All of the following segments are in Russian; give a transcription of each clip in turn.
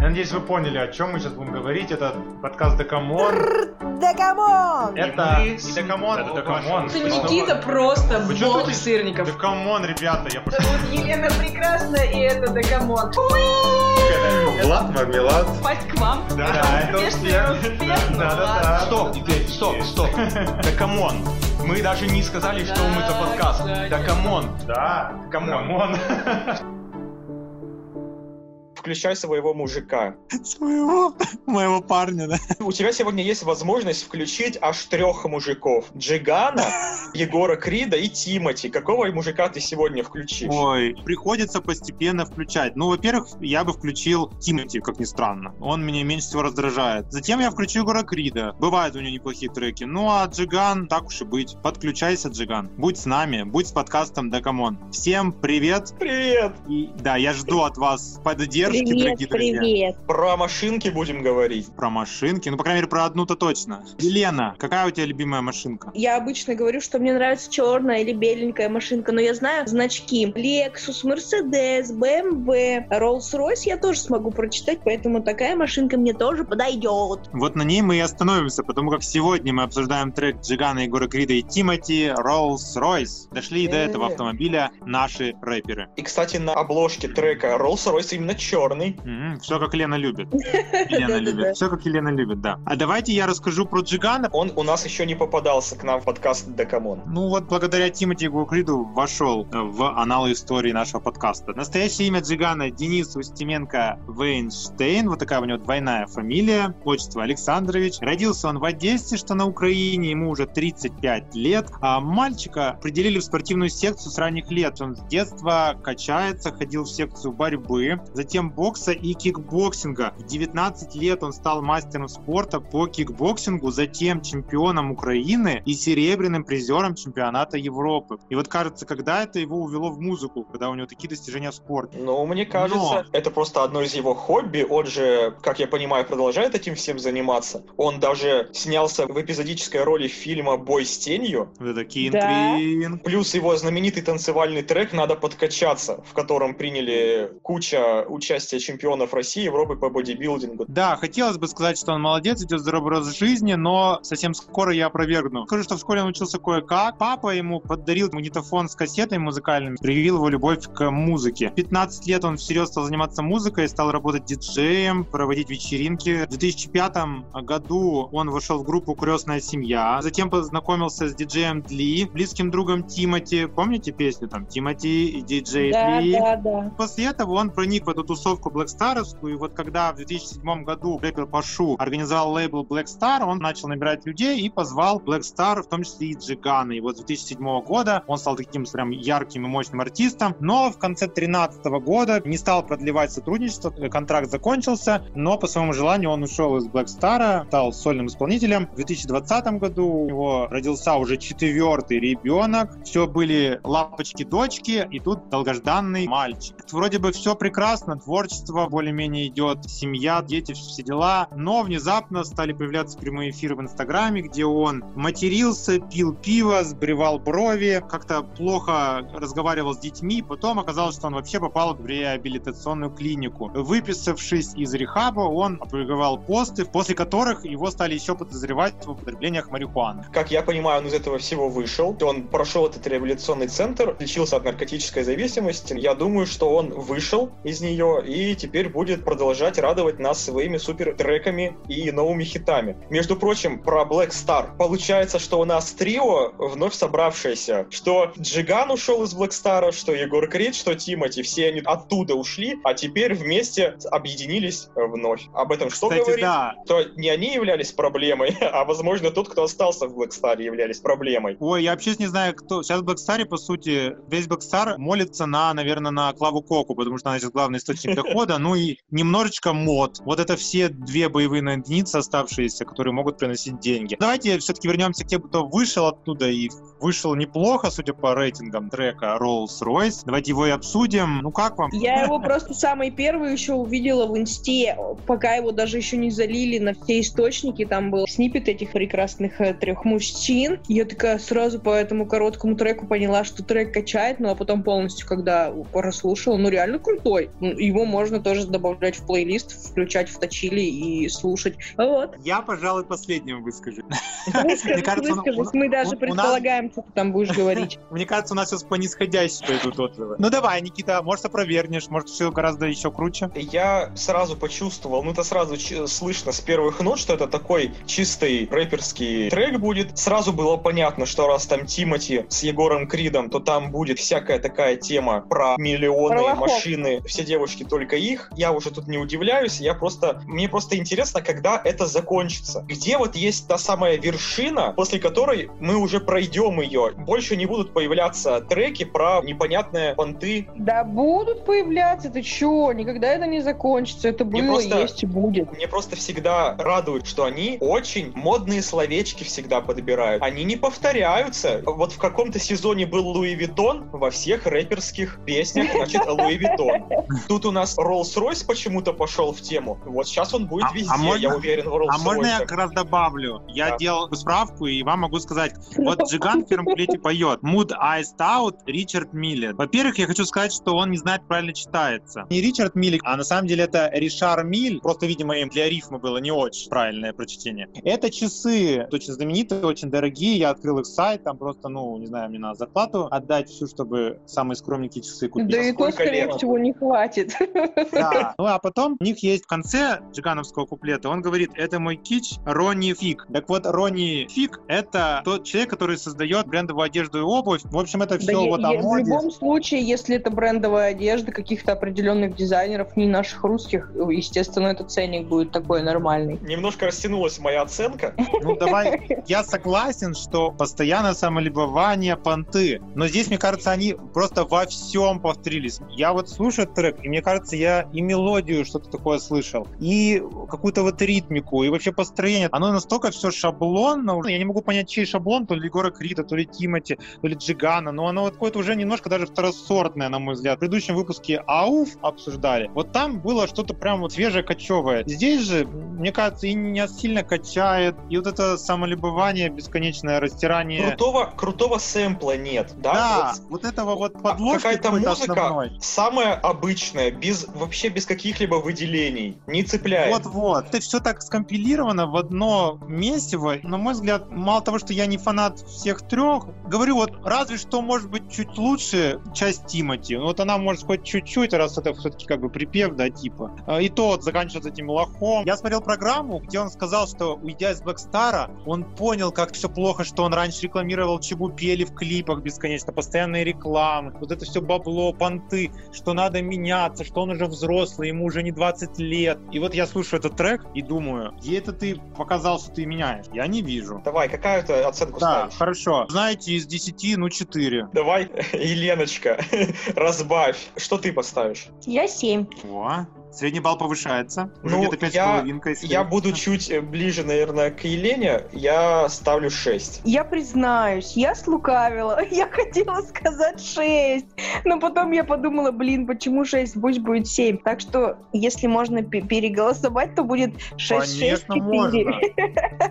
Я надеюсь, вы поняли, о чем мы сейчас будем говорить. Это подкаст Декамон. Декамон! Это не Декамон, это Декамон. Это Никита просто бог сырников. Декамон, ребята, я пошел. Это вот Елена Прекрасная, и это Декамон. Влад Мармелад. Пасть к вам. Да, это Успешный успех. Да, да, да. Стоп, теперь, стоп, стоп. Да камон. Мы даже не сказали, что мы за подкаст. Да камон. Да, камон. Включай своего мужика. Своего, моего парня, да. У тебя сегодня есть возможность включить аж трех мужиков. Джигана, Егора Крида и Тимати. Какого мужика ты сегодня включишь? Ой, приходится постепенно включать. Ну, во-первых, я бы включил Тимати, как ни странно. Он меня меньше всего раздражает. Затем я включу Егора Крида. Бывают у него неплохие треки. Ну, а Джиган, так уж и быть. Подключайся, Джиган. Будь с нами, будь с подкастом Да Come on. Всем привет. Привет! И да, я жду от вас поддержки, Привет, дорогие друзья. привет. Про машинки будем говорить. Про машинки. Ну, по крайней мере, про одну-то точно. Елена, какая у тебя любимая машинка? Я обычно говорю, что мне нравится черная или беленькая машинка, но я знаю значки. Lexus, Mercedes, BMW, Rolls-Royce я тоже смогу прочитать, поэтому такая машинка мне тоже подойдет. Вот на ней мы и остановимся, потому как сегодня мы обсуждаем трек Джигана, Егора Крида и Тимати Rolls-Royce. Дошли и до этого Э. автомобиля наши рэперы. И, кстати, на обложке трека Rolls-Royce именно черный. Все как Лена любит. Елена любит. Все как Елена любит, да. А давайте я расскажу про Джигана. Он у нас еще не попадался к нам в подкаст Да Come on. Ну вот благодаря Тимати Егору Криду вошел в аналы истории нашего подкаста. Настоящее имя Джигана Денис Устименко Вейнштейн. Вот такая у него двойная фамилия. Отчество Александрович. Родился он в Одессе, что на Украине. Ему уже 35 лет. А мальчика определили в спортивную секцию с ранних лет. Он с детства качается, ходил в секцию борьбы, затем бокса и кикбоксинга. В 19 лет он стал мастером спорта по кикбоксингу, затем чемпионом Украины и серебряным призером чемпионата Европы. И вот кажется, когда это его увело в музыку, когда у него такие достижения в спорте. Но мне кажется, это просто одно из его хобби. Он же, как я понимаю, продолжает этим всем заниматься. Он даже снялся в эпизодической роли фильма «Бой с тенью». Это кинг Да. Плюс его знаменитый танцевальный трек «Надо подкачаться», в котором приняли куча участия чемпионов России, Европы по бодибилдингу. Да, хотелось бы сказать, что он молодец, идет здоровый образ жизни, но совсем скоро я опровергну. Скажу, что в школе он учился кое-как. Папа ему подарил магнитофон с кассетами музыкальными, привил его любовь к музыке. В 15 лет он всерьез стал заниматься музыкой, стал работать диджеем, проводить вечеринки. В 2005 году он вошел в группу «Крестная семья». Затем познакомился с диджеем Дли, близким другом Тимати. Помните песню там «Тимати и диджей Да, Дли»? да, да. После этого он проник в эту тусовку Блэкстаровскую, и вот когда в 2007 году рэпер Пашу организовал лейбл Black Star, он начал набирать людей и позвал Black Star, в том числе и Джигана. И вот с 2007 года он стал таким прям ярким и мощным артистом, но в конце 2013 года не стал продлевать сотрудничество, контракт закончился, но по своему желанию он ушел из Black Star, стал сольным исполнителем. В 2020 году у него родился уже четвертый ребенок, все были лапочки-дочки, и тут долгожданный мальчик. Вроде бы все прекрасно, творчество более-менее идет, семья, дети, все дела, но внезапно стали появляться прямые эфиры в Инстаграме, где он матерился, пил пиво, сбривал брови, как-то плохо разговаривал с детьми, потом оказалось, что он вообще попал в реабилитационную клинику. Выписавшись из рехаба, он опубликовал посты, после которых его стали еще подозревать в употреблениях марихуаны. Как я понимаю, он из этого всего вышел. Он прошел этот реабилитационный центр, лечился от наркотической зависимости. Я думаю, что он вышел из нее и теперь будет продолжать радовать нас своими супер треками и новыми хитами. Между прочим, про Black Star. Получается, что у нас трио вновь собравшееся. Что Джиган ушел из Black Star, что Егор Крид, что Тимати. Все они оттуда ушли, а теперь вместе объединились вновь. Об этом что Кстати, говорить? да, То не они являлись проблемой, а возможно тот, кто остался в Black Star, являлись проблемой. Ой, я вообще не знаю, кто... Сейчас в Blackstar, по сути, весь Blackstar молится на, наверное, на Клаву Коку, потому что она сейчас главный источник дохода, ну и немножечко мод. Вот это все две боевые единицы оставшиеся, которые могут приносить деньги. Давайте все-таки вернемся к тем, кто вышел оттуда и вышел неплохо, судя по рейтингам трека Rolls-Royce. Давайте его и обсудим. Ну как вам? Я его просто самый первый еще увидела в инсте, пока его даже еще не залили на все источники, там был снипет этих прекрасных э, трех мужчин. Я такая сразу по этому короткому треку поняла, что трек качает, ну а потом полностью, когда прослушала, ну реально крутой. Ну, Его можно тоже добавлять в плейлист, включать в точили и слушать. Вот. Я, пожалуй, последним выскажу. Выскажись, Мы даже предполагаем, что ты там будешь говорить. Мне кажется, у нас сейчас по нисходящей пойдут отзывы. Ну давай, Никита, может опровергнешь, может все гораздо еще круче. Я сразу почувствовал, ну это сразу слышно с первых нот, что это такой чистый рэперский трек будет. Сразу было понятно, что раз там Тимати с Егором Кридом, то там будет всякая такая тема про миллионы, машины, все девушки только их. Я уже тут не удивляюсь, я просто... Мне просто интересно, когда это закончится. Где вот есть та самая вершина, после которой мы уже пройдем ее. Больше не будут появляться треки про непонятные понты Да будут появляться, ты чё? Никогда это не закончится. Это Мне было, просто- есть и будет. Мне просто всегда радует, что они очень модные словечки всегда подбирают. Они не повторяются. Вот в каком-то сезоне был Луи Виттон, во всех рэперских песнях, значит, Луи Виттон. Тут у нас Роллс-Ройс почему-то пошел в тему. Вот сейчас он будет А- а везде, можно- я уверен, в А можно я как раз добавлю? Я Да. делал справку, и вам могу сказать, вот Джиган в первом куплете поет Mood Iced Out Richard Mille. Во-первых, я хочу сказать, что он не знает, правильно читается. Не Ричард Миллет, а на самом деле это Ришар Миль. Просто, видимо, им для рифма было не очень правильное прочтение. Это часы очень знаменитые, очень дорогие. Я открыл их сайт, там просто, ну, не знаю, мне надо зарплату отдать всю, чтобы самые скромненькие часы купить. Да и то, скорее всего, не хватит. Да. Ну а потом у них есть в конце джигановского куплета, он говорит, это мой кич Ронни Фиг. Так вот, Ронни Фиг — это тот человек, который создает брендовую одежду и обувь. В общем, это Да все я- вот о я- в моде. любом случае, если это брендовая одежда каких-то определенных дизайнеров, не наших русских, естественно, этот ценник будет такой нормальный. Немножко растянулась моя оценка. Ну давай, я согласен, что постоянное самолюбование, понты. Но здесь, мне кажется, они просто во всем повторились. Я вот слушаю трек, и мне кажется, я и мелодию что-то такое слышал, и какую-то вот ритмику, и вообще построение. Оно настолько все шаблонно, уже. я не могу понять, чей шаблон, то ли Егора Крита, то ли Тимати, то ли Джигана, но оно вот какое-то уже немножко даже второсортное, на мой взгляд. В предыдущем выпуске АУФ обсуждали. Вот там было что-то прям вот свежее, кочевое. Здесь же, мне кажется, и не сильно качает, и вот это самолюбование, бесконечное растирание. Крутого, крутого сэмпла нет, да? Да, Вот вот этого вот подложки какая-то какой-то музыка основной. самая обычная, без вообще без каких-либо выделений, не цепляет. Вот-вот. Это все так скомпилировано в одно месиво. На мой взгляд, мало того, что я не фанат всех трех, говорю, вот разве что может быть чуть лучше часть Тимати. Вот она может хоть чуть-чуть, раз это все-таки как бы припев, да, типа. А, И то вот заканчивается этим лохом. Я смотрел программу, где он сказал, что уйдя из Блэкстара, он понял, как все плохо, что он раньше рекламировал Чебупели в клипах бесконечно, постоянные рекламы, вот это все бабло, понты, что надо меняться, что он уже взрослый, ему уже не 20 лет. И вот я слушаю этот трек и думаю, где это ты показал, что ты меняешь? Я не вижу. Давай, какая ты оценку Да, ставишь? хорошо. Знаете, из 10, ну 4. Давай, Еленочка, разбавь. Что ты поставишь? Я семь. О, средний балл повышается. Уже Ну, где-то 5 я- если- Я буду чуть ближе, наверное, к Елене. Я ставлю 6. Я признаюсь, я слукавила. Я хотела сказать 6. Но потом я подумала, блин, почему 6? Пусть будет 7. Так что, если можно пе- переголосовать, то будет 6, 6, Конечно, 4. можно.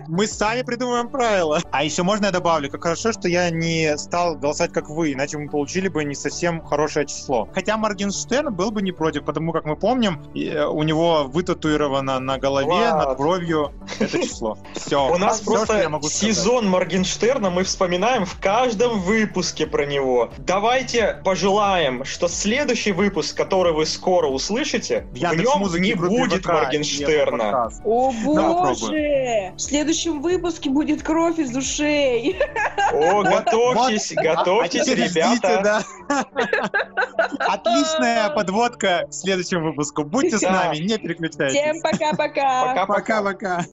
Мы сами придумываем правила. А еще можно я добавлю, как хорошо, что я не стал голосовать как вы, иначе мы получили бы не совсем хорошее число. Хотя Моргенштерн был бы не против, потому как мы помним, у него вытатуировано на голове, Влад. над бровью это число. Все. У нас просто сезон Моргенштерна мы вспоминаем в каждом выпуске про него. Давайте пожелаем, что следующий выпуск, который вы скоро услышите, в нем не будет Моргенштерна. О боже! В следующем выпуске будет кровь из ушей. О, готовьтесь, готовьтесь, А ребята. Отличная подводка к следующему выпуску. Будьте с нами, не переключайтесь. Всем пока-пока! Пока-пока. Пока-пока.